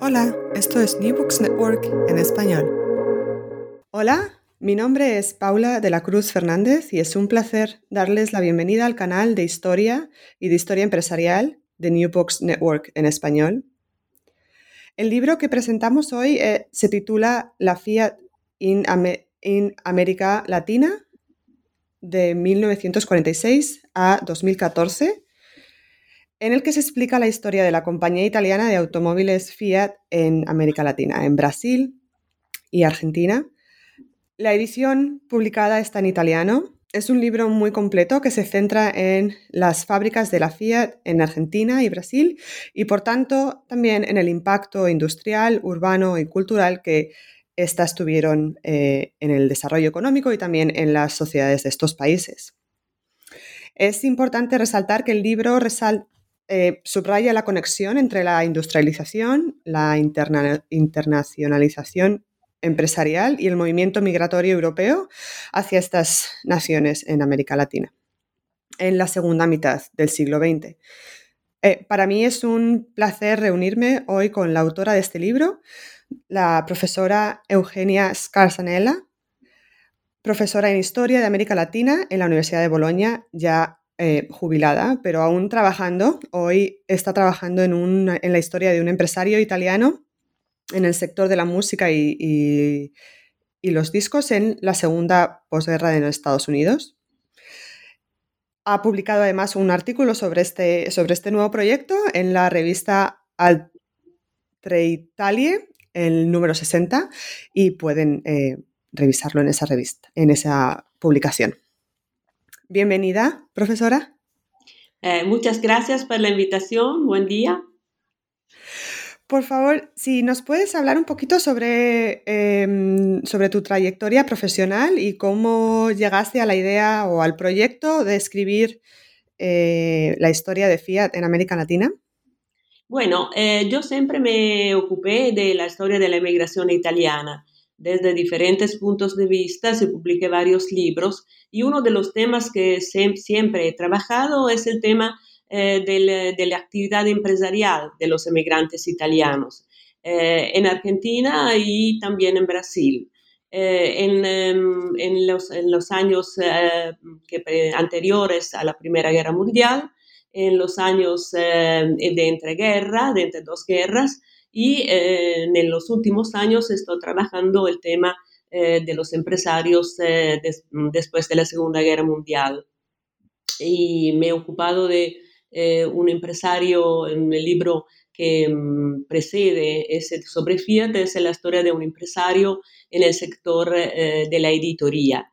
Hola, esto es New Books Network en español. Hola, mi nombre es Paula de la Cruz Fernández y es un placer darles la bienvenida al canal de historia y de historia empresarial de New Books Network en español. El libro que presentamos hoy eh, se titula La Fiat in, in América Latina de 1946 a 2014 en el que se explica la historia de la compañía italiana de automóviles Fiat en América Latina, en Brasil y Argentina. La edición publicada está en italiano. Es un libro muy completo que se centra en las fábricas de la Fiat en Argentina y Brasil y por tanto también en el impacto industrial, urbano y cultural que éstas tuvieron eh, en el desarrollo económico y también en las sociedades de estos países. Es importante resaltar que el libro resalta eh, subraya la conexión entre la industrialización, la internacionalización empresarial y el movimiento migratorio europeo hacia estas naciones en América Latina en la segunda mitad del siglo XX. Eh, para mí es un placer reunirme hoy con la autora de este libro, la profesora Eugenia Scarzanella, profesora en Historia de América Latina en la Universidad de Bolonia, ya eh, jubilada, pero aún trabajando. Hoy está trabajando en, la historia de un empresario italiano en el sector de la música y, los discos en la segunda posguerra los Estados Unidos. Ha publicado además un artículo sobre este, este nuevo proyecto en la revista Altre Italie, el número 60, y pueden eh, revisarlo en esa revista, en esa publicación. Bienvenida, profesora. Eh, muchas gracias por la invitación. Buen día. Por favor, si nos puedes hablar un poquito sobre, em, sobre tu trayectoria profesional y cómo llegaste a la idea o al proyecto de escribir eh, la historia de Fiat en América Latina. Bueno, eh, yo siempre me ocupé de la historia de la inmigración italiana desde diferentes puntos de vista, se publiqué varios libros y uno de los temas que siempre he trabajado es el tema eh, de la actividad empresarial de los emigrantes italianos eh, en Argentina y también en Brasil. Eh, em, en, los, años anteriores a la Primera Guerra Mundial, en los años de entreguerra, de entre dos guerras, y eh, en los últimos años estoy trabajando el tema eh, de los empresarios eh, después de la Segunda Guerra Mundial. Y me he ocupado de un empresario en el libro que mm, precede ese sobre Fiat, es la historia de un empresario en el sector de la editoría.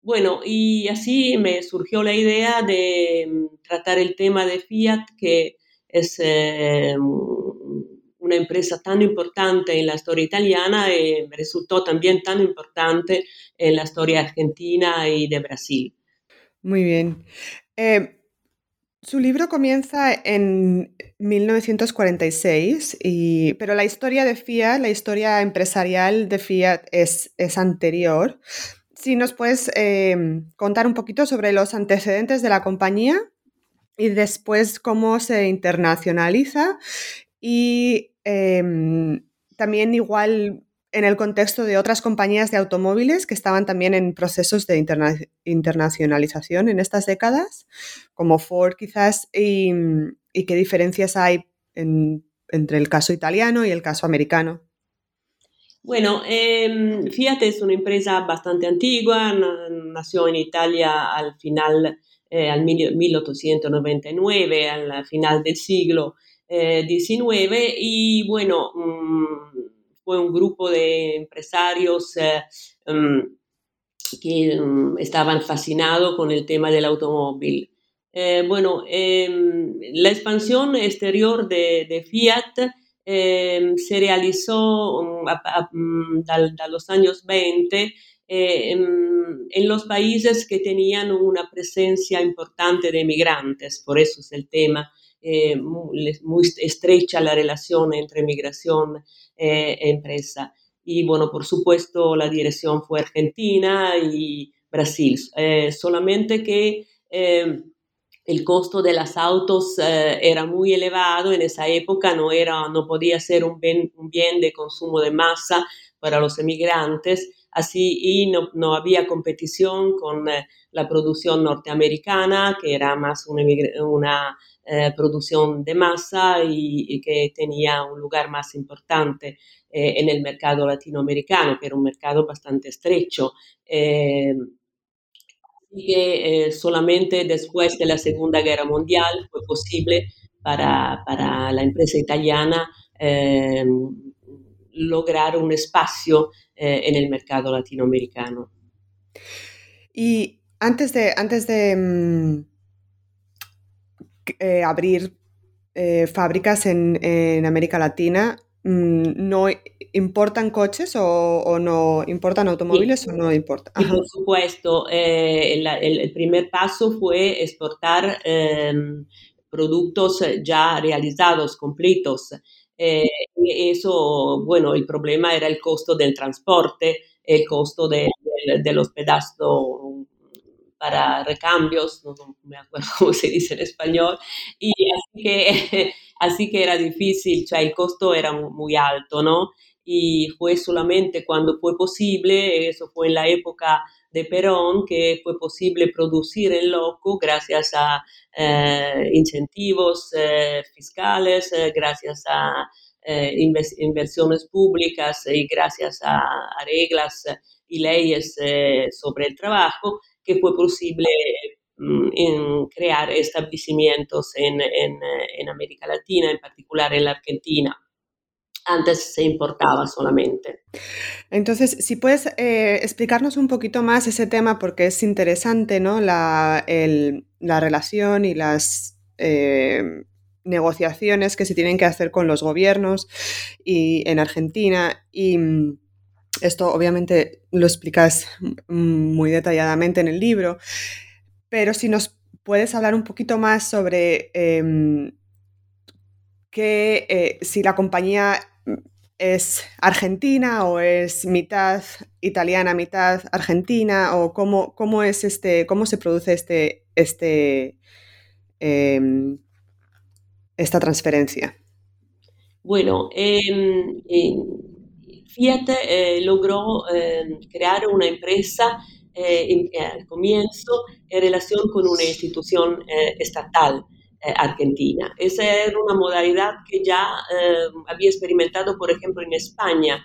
Bueno, y así me surgió la idea de mm, tratar el tema de Fiat, que es una empresa tan importante en la historia italiana eh, resultó también tan importante en la historia argentina y de Brasil. Muy bien. Eh, su libro comienza en 1946, y, pero la historia de Fiat, la historia empresarial de Fiat es, es anterior. Si nos puedes eh, contar un poquito sobre los antecedentes de la compañía y después cómo se internacionaliza y Em, también igual en el contexto de otras compañías de automóviles que estaban también en procesos de internacionalización en estas décadas, como Ford quizás, y, qué diferencias hay entre el caso italiano y el caso americano. Bueno, eh, Fiat es una empresa bastante antigua, nació en Italia al final, eh, al 1899, al final del siglo 19 eh, y bueno, mm, fue un grupo de empresarios eh, mm, que mm, estaban fascinados con el tema del automóvil. Eh, bueno, em, la expansión exterior de, Fiat em, se realizó a, los años 20 em, en los países que tenían una presencia importante de migrantes, por eso es el tema eh, muy, estrecha la relación entre migración eh, e empresa. Y bueno, por supuesto, la dirección fue Argentina y Brasil. Eh, solamente que el costo de los autos eh, era muy elevado, en esa época no, era, no podía ser un bien, un bien de consumo de masa para los emigrantes, así y no, no había competición con eh, la producción norteamericana, que era más una, una eh, producción de masa y, y, que tenía un lugar más importante eh, en el mercado latinoamericano, que era un mercado bastante estrecho. Eh, que solamente después de la Segunda Guerra Mundial fue posible para, para la empresa italiana lograr un espacio eh, en el mercado latinoamericano. Y antes de, antes de mm, eh, abrir eh, fábricas en, en, América Latina, mm, ¿no importan coches o, o no importan automóviles sí. o no importa? Sí, por supuesto, el, el, primer paso fue exportar em, productos ya realizados, completos. Eh, eso, bueno, el problema era el costo del transporte, el costo de, de, de los pedazos para recambios, no, no, me acuerdo cómo se dice en español, y así que, así que era difícil, cioè el costo era muy alto, ¿no? Y fue solamente cuando fue posible, eso fue en la época de Perón, que fue posible producir en loco gracias a eh, incentivos eh, fiscales, eh, gracias a inversiones públicas y gracias a, reglas y leyes sobre el trabajo, que fue posible mm, en crear establecimientos en, en, en, América Latina, en particular en la Argentina. Antes se importaba solamente. Entonces, si puedes eh, explicarnos un poquito más ese tema, porque es interesante, ¿no? La, el, la relación y las eh, negociaciones que se tienen que hacer con los gobiernos y en Argentina. Y mm, esto obviamente lo explicas muy detalladamente en el libro, pero si nos puedes hablar un poquito más sobre eh, que eh, si la compañía es argentina o es mitad italiana, mitad argentina, o cómo, cómo es este, cómo se produce este, este eh, esta transferencia. Bueno, eh, Fiat eh, logró eh, crear una empresa eh, in, al comienzo en relación con una institución estatal argentina. Esa era una modalidad que ya había experimentado, por ejemplo, en España,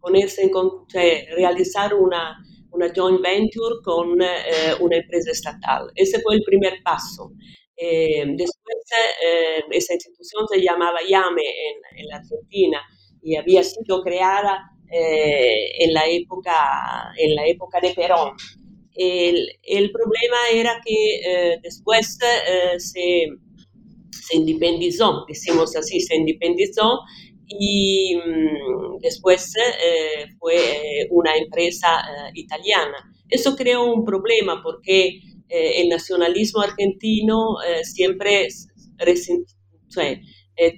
ponerse en, cioè, realizar una, una joint venture con una empresa estatal. Ese fue el primer paso. Eh, después, eh, esa institución se llamaba IAME en, en, la Argentina y había sido creada eh, en, la época, en la época de Perón. El, problema era que eh, después eh, se, se, independizó, decimos así, se independizó y mmm, después eh, fue una empresa italiana. Eso creó un problema porque el nacionalismo argentino siempre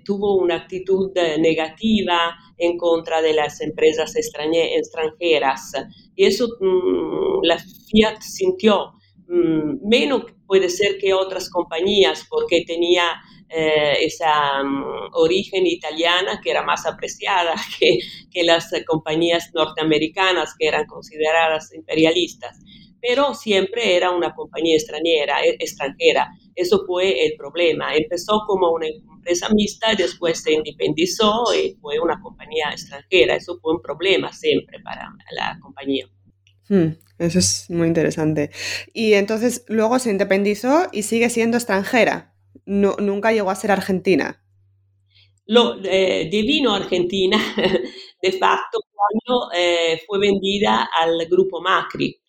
tuvo una actitud negativa en contra de las empresas extranjeras. Y eso mmm, la Fiat sintió, mmm, menos puede ser que otras compañías, porque tenía eh, esa um, origen italiana que era más apreciada que, que las compañías norteamericanas que eran consideradas imperialistas pero siempre era una compañía extranjera, e, extranjera. Eso fue el problema. Empezó como una empresa mixta, después se independizó y fue una compañía extranjera. Eso fue un problema siempre para la compañía. Hmm, eso es muy interesante. Y entonces luego se independizó y sigue siendo extranjera. No, nunca llegó a ser argentina. Lo eh, divino Argentina, de facto, cuando eh, fue vendida al grupo Macri.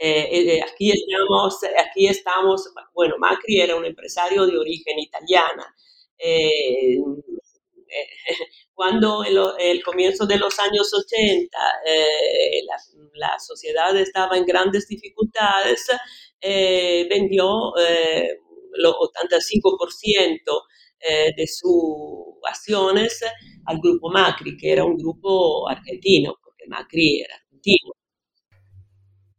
Eh, eh, aquí, estamos, aquí estamos, bueno, Macri era un empresario de origen italiana. Eh, cuando el, el, comienzo de los años 80 eh, la, la, sociedad estaba en grandes dificultades, eh, vendió el 85% de sus acciones al grupo Macri, que era un grupo argentino, porque Macri era argentino.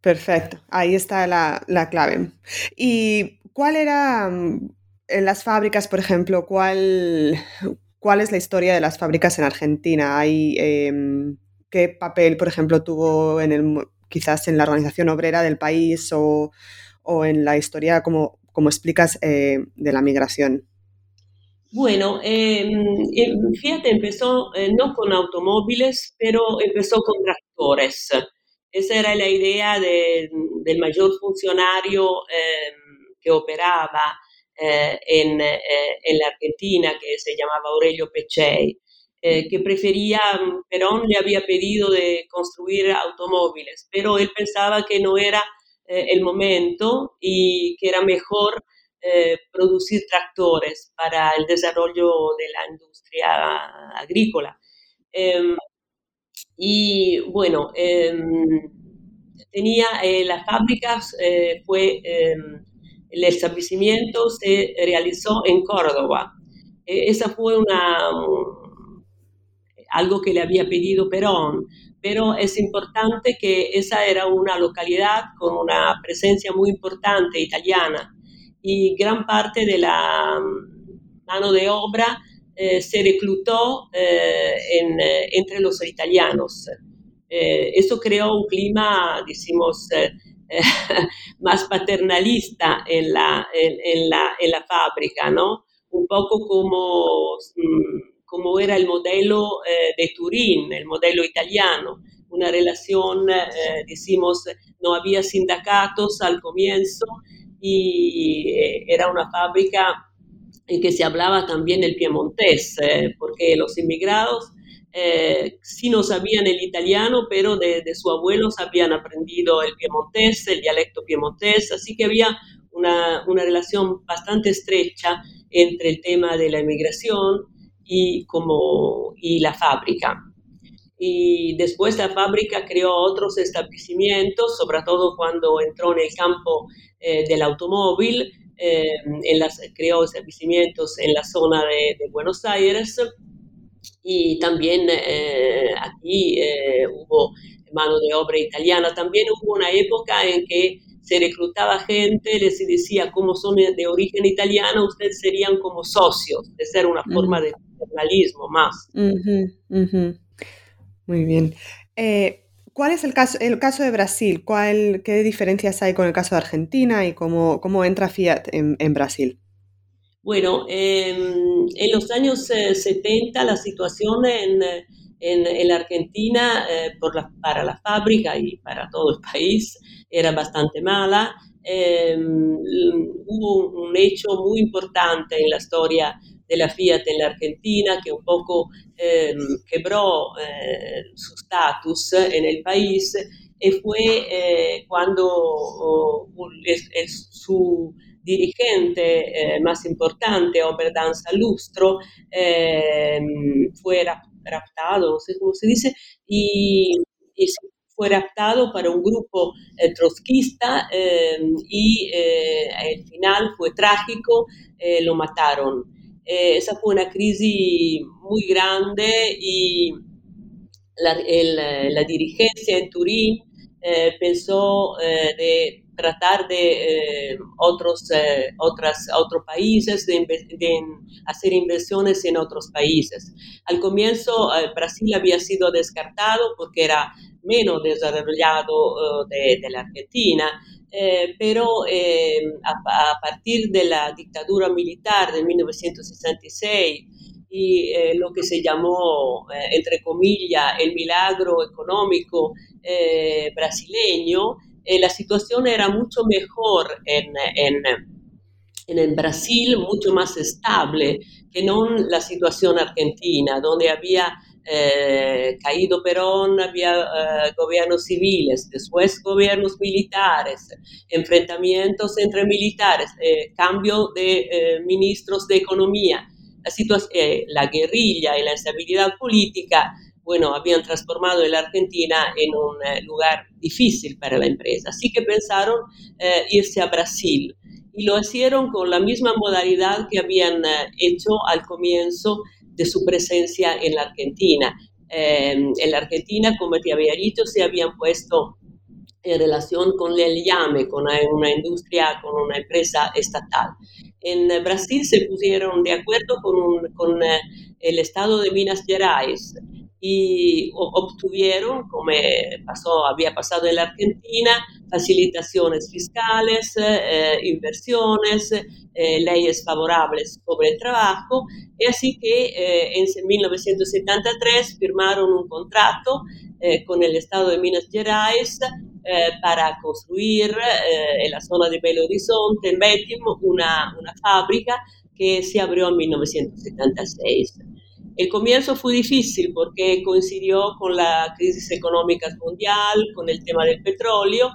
Perfecto, ahí está la, clave. ¿Y cuál era mm, en las fábricas, por ejemplo, cuál, cuál es la historia de las fábricas en Argentina? ¿Hay, em, ¿Qué papel, por ejemplo, tuvo en el, quizás en la organización obrera del país o, en la historia, como, como explicas, eh, de la migración? Bueno, em, fíjate, empezó eh, no con automóviles, pero empezó con tractores. Esa era la idea del mayor funcionario em, que operaba eh, en, eh, en, la Argentina, que se llamaba Aurelio Pechei, eh, que prefería, Perón le había pedido de construir automóviles, pero él pensaba que no era el momento y que era mejor producir tractores para el desarrollo de la industria agrícola. Y bueno, em, tenía eh, las fábricas, eh, fue, em, el establecimiento se realizó en Córdoba. E, esa fue una, algo que le había pedido Perón, pero es importante que esa era una localidad con una presencia muy importante italiana y gran parte de la mm, mano de obra eh, se reclutó eh, eh, entre los italianos. eso creó un clima, decimos, más paternalista en la, en, la, en la fábrica, ¿no? Un poco como, mm, como era el modelo de Turín, el modelo italiano, una relación, decimos, no había sindicatos al comienzo y era una fábrica en que se hablaba también el piemontés, eh, porque los inmigrados eh, sí no sabían el italiano, pero de, de sus abuelos habían aprendido el piemontés, el dialecto piemontés, así que había una, una, relación bastante estrecha entre el tema de la inmigración y, como, y la fábrica. Y después la fábrica creó otros establecimientos, sobre todo cuando entró en el campo eh, del automóvil, eh, en las, creó establecimientos en la zona de, Buenos Aires y también eh, aquí eh, hubo mano de obra italiana. También hubo una época en que se reclutaba gente, les decía, como son de origen italiano, ustedes serían como socios, de ser una forma de paternalismo más. Muy bien. ¿Cuál es el caso, el caso de Brasil? ¿Cuál, ¿Qué diferencias hay con el caso de Argentina y cómo, cómo entra Fiat en, Brasil? Bueno, em, en los años 70 eh, la situación en, en, la Argentina eh, por la, para la fábrica y para todo el país era bastante mala. Em, hubo un hecho muy importante en la historia de la Fiat en la Argentina, que un poco eh, quebró eh, su status en el país, y fue eh, cuando oh, su dirigente más importante, Oberdanza Lustro, fue raptado, no sé cómo se dice, y, fue raptado para un grupo trotskista y al final fue trágico, lo mataron. Eh, esa fue una crisis muy grande y la, la dirigencia en Turín eh, pensó eh, de tratar de otros, otras, otros países, de, de, hacer inversiones en otros países. Al comienzo Brasil había sido descartado porque era menos desarrollado de, de la Argentina, eh, pero eh, a, partir de la dictadura militar de 1966 y eh, lo que se llamó, entre comillas, el milagro económico brasileño, la situación era mucho mejor en, en, en Brasil, mucho más estable que no la situación argentina, donde había eh, caído Perón había eh, gobiernos civiles, después gobiernos militares, enfrentamientos entre militares, eh, cambio de ministros de economía, la, la guerrilla y la instabilidad política, bueno, habían transformado la Argentina en un lugar difícil para la empresa. Así que pensaron irse a Brasil y lo hicieron con la misma modalidad que habían hecho al comienzo de su presencia en la Argentina. Em, en la Argentina, como te había dicho, se habían puesto en relación con el llame, con una industria, con una empresa estatal. En Brasil se pusieron de acuerdo con, con el estado de Minas Gerais y obtuvieron, como pasó, había pasado en la Argentina, facilitaciones fiscales, eh, inversiones, eh, leyes favorables sobre el trabajo, y así que eh, en 1973 firmaron un contrato con el Estado de Minas Gerais para construir en la zona de Belo Horizonte, en Betim, una, una fábrica que se abrió en 1976. El comienzo fue difícil porque coincidió con la crisis económica mundial, con el tema del petróleo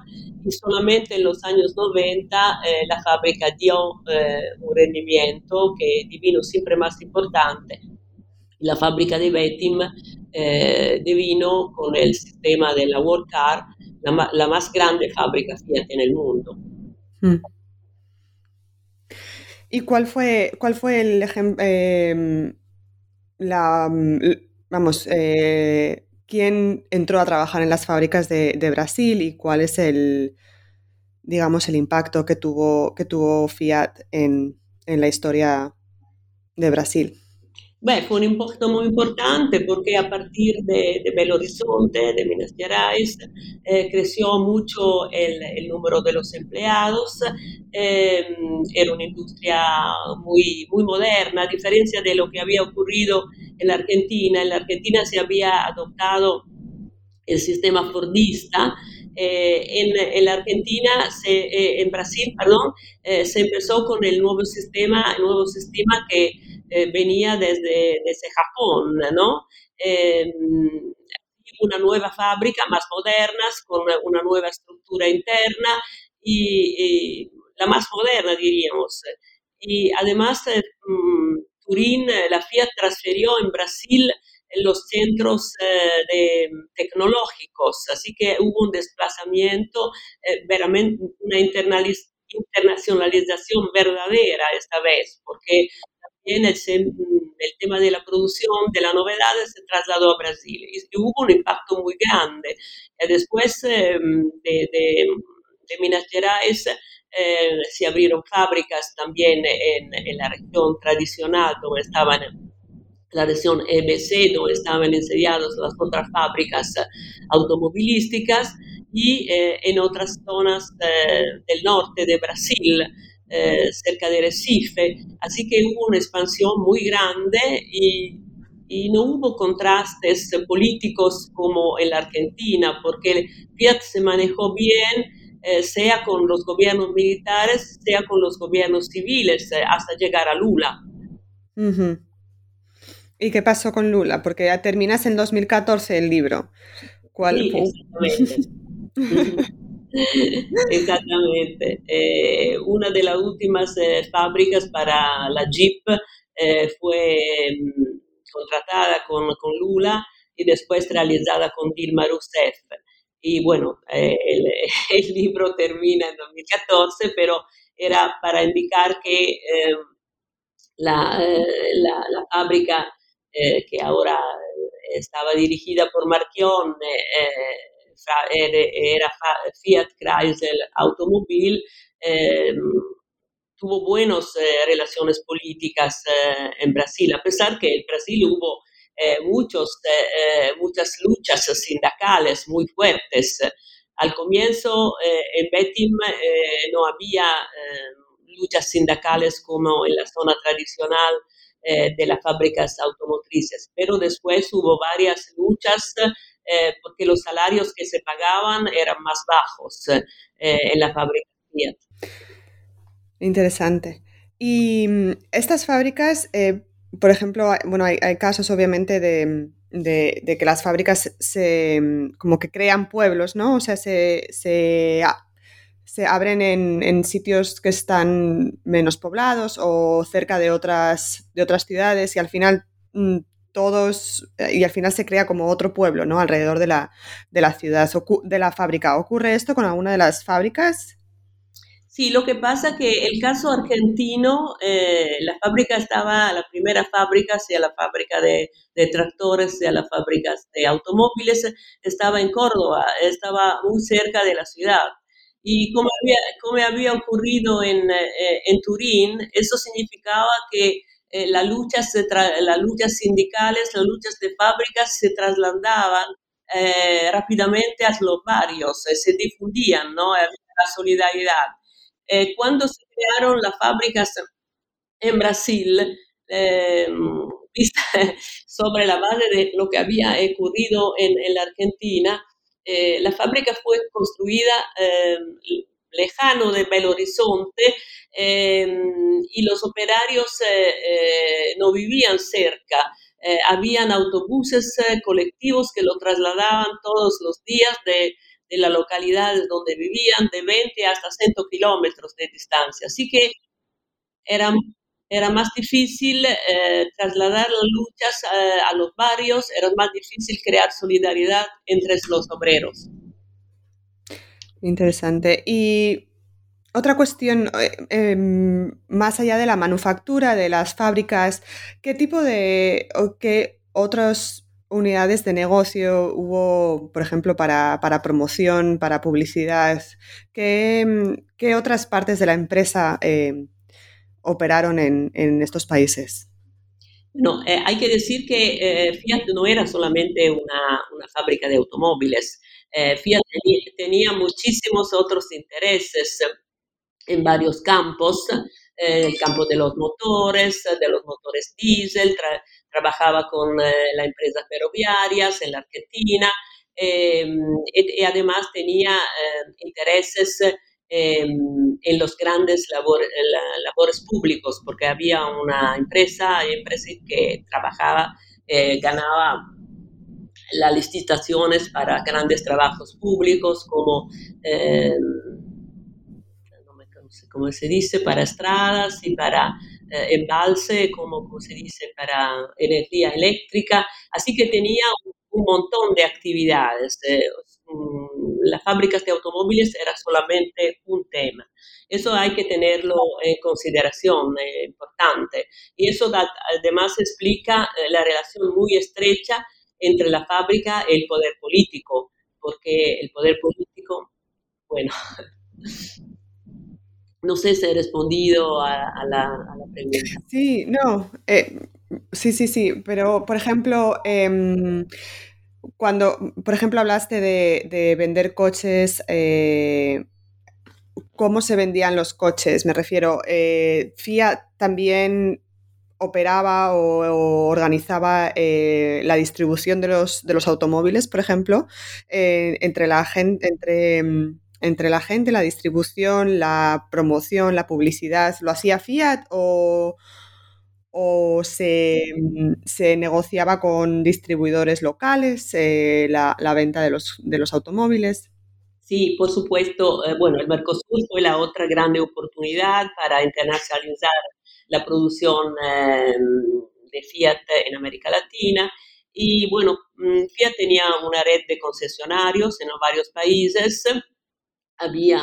y solamente en los años 90 eh, la fábrica dio eh, un rendimiento que divino siempre más importante. La fábrica de Betim eh, divino con el sistema de la World Car la, la, más grande fábrica Fiat en el mundo. Hmm. ¿Y cuál fue, cuál fue el ejemplo? La, mm, vamos, eh, quién entró a trabajar en las fábricas de, Brasil y cuál es el, digamos, el impacto que tuvo, que tuvo Fiat en, en la historia de Brasil. Fue un impacto muy importante porque a partir de, de Belo Horizonte, de Minas Gerais, eh, creció mucho el, el, número de los empleados. Eh, era una industria muy, muy moderna, a diferencia de lo que había ocurrido en la Argentina. En la Argentina se había adoptado el sistema fordista. Eh, en, en, la Argentina, se, eh, en Brasil, perdón, eh, se empezó con el nuevo sistema, el nuevo sistema que eh, venía desde, desde, Japón, ¿no? Eh, una nueva fábrica más moderna, con una nueva estructura interna y, la más moderna, diríamos. Y además, eh, mm, Turín, la Fiat transfirió en Brasil los centros de, tecnológicos, así que hubo un desplazamiento, veramente una internacionalización verdadera esta vez, porque el, el, tema de la producción, de la novedad, se trasladó a Brasil y, hubo un impacto muy grande. Y después em, de, de, de, Minas Gerais eh, se abrieron fábricas también en, en, la región tradicional donde estaban la región EBC, donde estaban ensediadas las otras fábricas automovilísticas y eh, en otras zonas eh, del norte de Brasil, eh, cerca de Recife, así que hubo una expansión muy grande y, y, no hubo contrastes políticos como en la Argentina, porque Fiat se manejó bien, eh, sea con los gobiernos militares, sea con los gobiernos civiles, eh, hasta llegar a Lula. ¿Y qué pasó con Lula? Porque ya terminas en 2014 el libro. ¿Cuál sí, Exactamente. Exactamente. Eh, una de las últimas eh, fábricas para la Jeep eh, fue mm, contratada con, con, Lula y después realizada con Dilma Rousseff. Y bueno, el, libro termina en 2014, pero era para indicar que la, la, la, fábrica que ahora estaba dirigida por Marchion era Fiat Chrysler Automobil, eh, tuvo buenas eh, relaciones políticas eh, en Brasil, a pesar que en Brasil hubo muchos, muchas luchas sindicales muy fuertes. Al comienzo en Betim no había luchas sindicales como en la zona tradicional de las fábricas automotrices, pero después hubo varias luchas eh, porque los salarios que se pagaban eran más bajos eh, en la fábrica. Interesante. Y mm, estas fábricas, eh, por ejemplo, bueno, hay, casos obviamente de, de, que las fábricas se, mm, como que crean pueblos, ¿no? O sea, se, se, se abren en, en, sitios que están menos poblados o cerca de otras, de otras ciudades y al final mm, todos, eh, y al final se crea como otro pueblo, ¿no? Alrededor de la, de la ciudad, de la fábrica. ¿Ocurre esto con alguna de las fábricas? Sí, lo que pasa que el caso argentino, eh, la fábrica estaba, la primera fábrica, sea la fábrica de, tractores, sea la fábrica de automóviles, estaba en Córdoba, estaba muy cerca de la ciudad. Y como había, como había ocurrido en, eh, en Turín, eso significaba que eh, las luchas sindicales, las luchas de fábricas se trasladaban rápidamente a los barrios, se difundían, ¿no? la solidaridad. Eh, cuando se crearon las fábricas en Brasil, eh, sobre la base de lo que había ocurrido en, la Argentina, eh, la fábrica fue construida lejano de Belo Horizonte y los operarios no vivían cerca. habían autobuses colectivos que lo trasladaban todos los días de, de las localidades donde vivían, de 20 hasta 100 kilómetros de distancia. Así que era, era más difícil eh, trasladar las luchas eh, a los barrios, era más difícil crear solidaridad entre los obreros. Interesante. Y otra cuestión, eh, em, más allá de la manufactura, de las fábricas, ¿qué tipo de, qué otros unidades de negocio hubo, por ejemplo, para, promoción, para publicidad? ¿Qué, mm, otras partes de la empresa eh, operaron en, estos países? Bueno, eh, hay que decir que eh, Fiat no era solamente una, fábrica de automóviles. Fiat tenía, muchísimos otros intereses en varios campos, el campo de los motores, de los motores diésel, trabajaba con eh, las empresas ferroviarias en la Argentina em, y, además tenía em, intereses em, en los grandes labores públicos, porque había una empresa, empresa que trabajaba, eh, ganaba las licitaciones para grandes trabajos públicos como como se dice, para estradas y para eh, embalse, como, como, se dice, para energía eléctrica. Así que tenía un, montón de actividades. Eh, mm, las fábricas de automóviles era solamente un tema. Eso hay que tenerlo en consideración, eh, importante. Y eso además explica la relación muy estrecha entre la fábrica y el poder político, porque el poder político, bueno, No sé si he respondido a, la, pregunta. Sí, no, eh, sí, sí, sí, pero por ejemplo, em, cuando, por ejemplo, hablaste de, vender coches, eh, ¿cómo se vendían los coches? Me refiero, eh, Fiat también operaba o, organizaba la distribución de los, de los automóviles, por ejemplo, entre la gente, entre em, entre la gente, la distribución, la promoción, la publicidad, ¿lo hacía Fiat o, se, negociaba con distribuidores locales eh, la, venta de los, de los automóviles? Sí, por supuesto. Eh, bueno, el Mercosur fue la otra grande oportunidad para internacionalizar la producción em, de Fiat en América Latina. Y bueno, mm, Fiat tenía una red de concesionarios en varios países había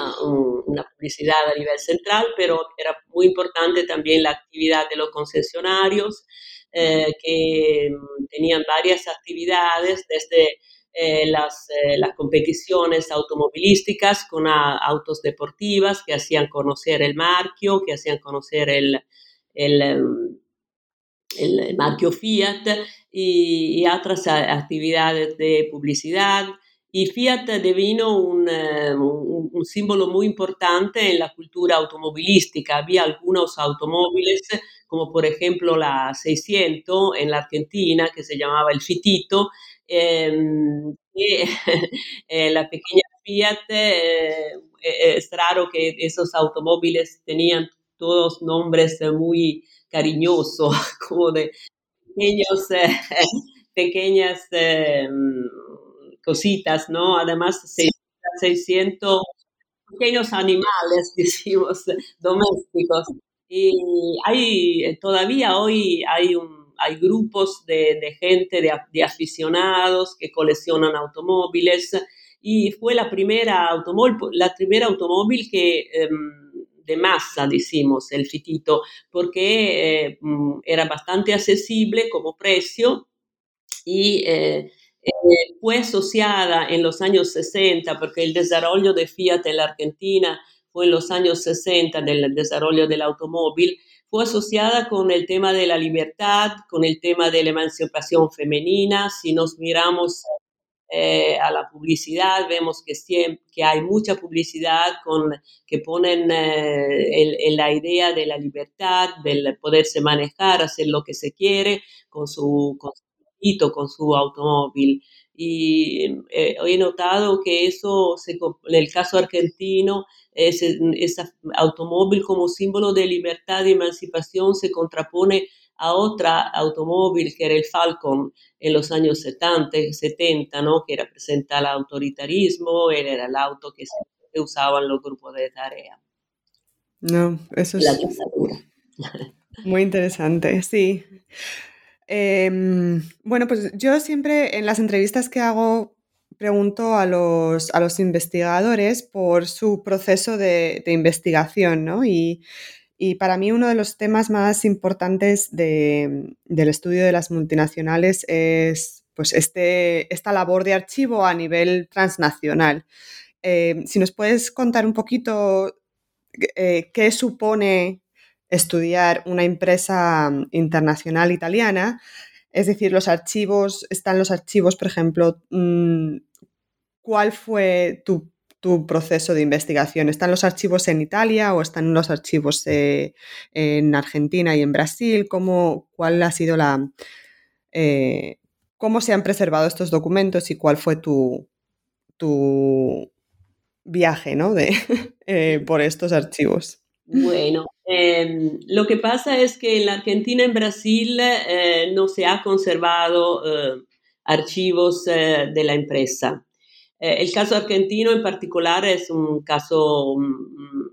una publicidad a nivel central, pero era muy importante también la actividad de los concesionarios, eh, que mm, tenían varias actividades, desde eh, las, eh, las, competiciones automovilísticas con autos deportivas que hacían conocer el marquio, que hacían conocer el, el, em, el marquio Fiat y, y otras actividades de publicidad y Fiat devino eh, un, un, símbolo muy importante en la cultura automovilística. Había algunos automóviles, como por ejemplo la 600 en la Argentina, que se llamaba el Fitito, em, eh, la pequeña Fiat, eh, es raro que esos automóviles tenían todos nombres muy cariñosos, como de pequeños, pequeñas em, cositas, ¿no? Además, 600 pequeños animales, decimos, domésticos. Y hay, todavía hoy hay, un, hay grupos de, de gente, de, de, aficionados que coleccionan automóviles y fue la primera automóvil, la primera automóvil que em, de masa, decimos, el fitito, porque mm, era bastante accesible como precio y fue asociada en los años 60, porque el desarrollo de Fiat en la Argentina fue en los años 60 del desarrollo del automóvil, fue asociada con el tema de la libertad, con el tema de la emancipación femenina. Si nos miramos eh, a la publicidad, vemos que, siempre, que hay mucha publicidad con, que ponen eh, en la idea de la libertad, del poderse manejar, hacer lo que se quiere con su, con con su automóvil. Y eh, he notado que eso, en el caso argentino, ese, automóvil como símbolo de libertad y emancipación se contrapone a otra automóvil que era el Falcon en los años 70, 70 ¿no? que representa el autoritarismo, él era el auto que, se, usaban los grupos de tarea. No, eso es... Muy interesante, sí. Em, bueno, pues yo siempre en las entrevistas que hago pregunto a los, a los investigadores por su proceso de, investigación, ¿no? Y, para mí uno de los temas más importantes del estudio de las multinacionales es pues este, esta labor de archivo a nivel transnacional. Eh, si nos puedes contar un poquito eh, qué supone estudiar una empresa internacional italiana, es decir, los archivos, están los archivos, por ejemplo, mm, ¿cuál fue tu, proceso de investigación? ¿Están los archivos en Italia o están los archivos eh, en Argentina y en Brasil? ¿Cómo, ¿Cuál ha sido la... Eh, ¿Cómo se han preservado estos documentos y cuál fue tu, tu viaje ¿no? de, eh, por estos archivos? Bueno, em, lo que pasa es que en la Argentina y en Brasil no se ha conservado archivos de la empresa. Eh, el caso argentino en particular es un caso mm,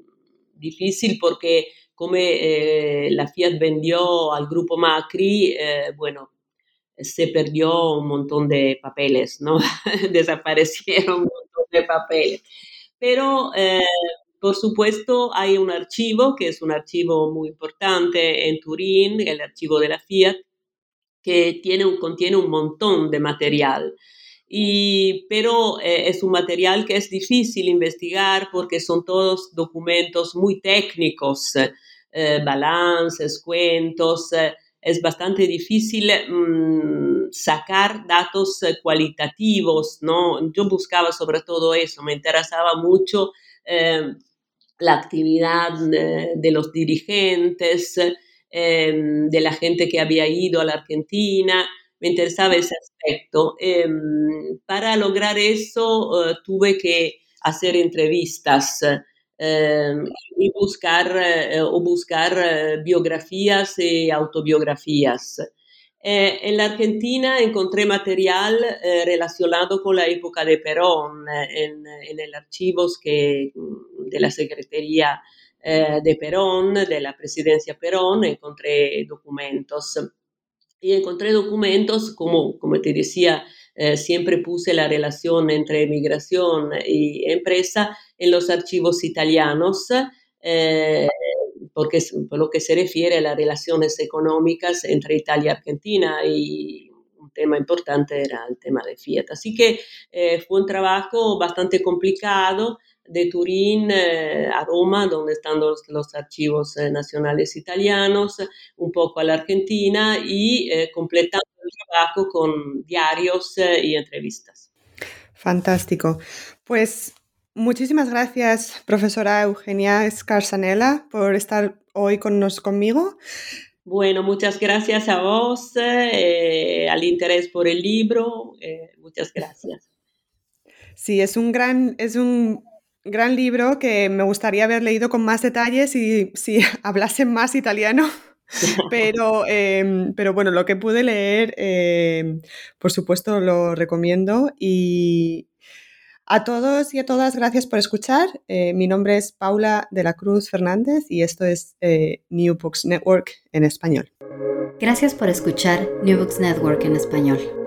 difícil porque como eh, la Fiat vendió al grupo Macri, eh, bueno, se perdió un montón de papeles, ¿no? Desaparecieron un montón de papeles. Pero, por supuesto, hay un archivo, que es un archivo muy importante en Turín, el archivo de la Fiat, que tiene contiene un montón de material pero eh, es un material que es difícil investigar porque son todos documentos muy técnicos, eh, balances, cuentos. Eh, es bastante difícil mm, sacar datos cualitativos, ¿no? Yo buscaba sobre todo eso, me interesaba mucho la actividad de los dirigentes, de la gente que había ido a la Argentina, me interesaba ese aspecto. Em, para lograr eso eh, tuve que hacer entrevistas em, y buscar, eh, o buscar eh, biografías y autobiografías. en la Argentina encontré material relacionado con la época de Perón en, en el archivos que, de la Secretaría de Perón, de la presidencia Perón, encontré documentos y encontré documentos, como, como te decía, eh, siempre puse la relación entre migración y empresa en los archivos italianos, eh, porque por lo que se refiere a las relaciones económicas entre Italia y Argentina y un tema importante era el tema de Fiat. Así que eh, fue un trabajo bastante complicado de Turín eh, a Roma, donde están los, archivos eh, nacionales italianos, un poco a la Argentina y eh, completando el trabajo con diarios y entrevistas. Fantástico. Pues muchísimas gracias, profesora Eugenia Escarzanela, por estar hoy con nos, conmigo. Bueno, muchas gracias a vos, al interés por el libro. muchas gracias. Sí, es un gran, es un gran libro que me gustaría haber leído con más detalles y si hablasen más italiano. Pero, em, pero bueno, lo que pude leer, em, por supuesto, lo recomiendo. Y a todos y a todas, gracias por escuchar. Eh, mi nombre es Paula de la Cruz Fernández y esto es eh, New Books Network en español. Gracias por escuchar New Books Network en español.